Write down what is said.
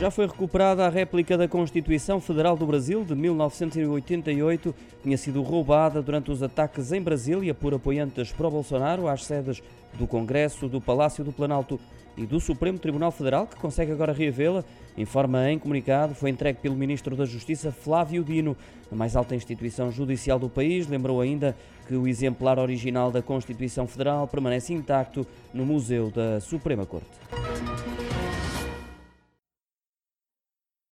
Já foi recuperada a réplica da Constituição Federal do Brasil de 1988, tinha sido roubada durante os ataques em Brasília por apoiantes pró-Bolsonaro às sedes do Congresso, do Palácio do Planalto e do Supremo Tribunal Federal, que consegue agora reavê-la. Informa em comunicado, foi entregue pelo Ministro da Justiça Flávio Dino, a mais alta instituição judicial do país. Lembrou ainda que o exemplar original da Constituição Federal permanece intacto no Museu da Suprema Corte.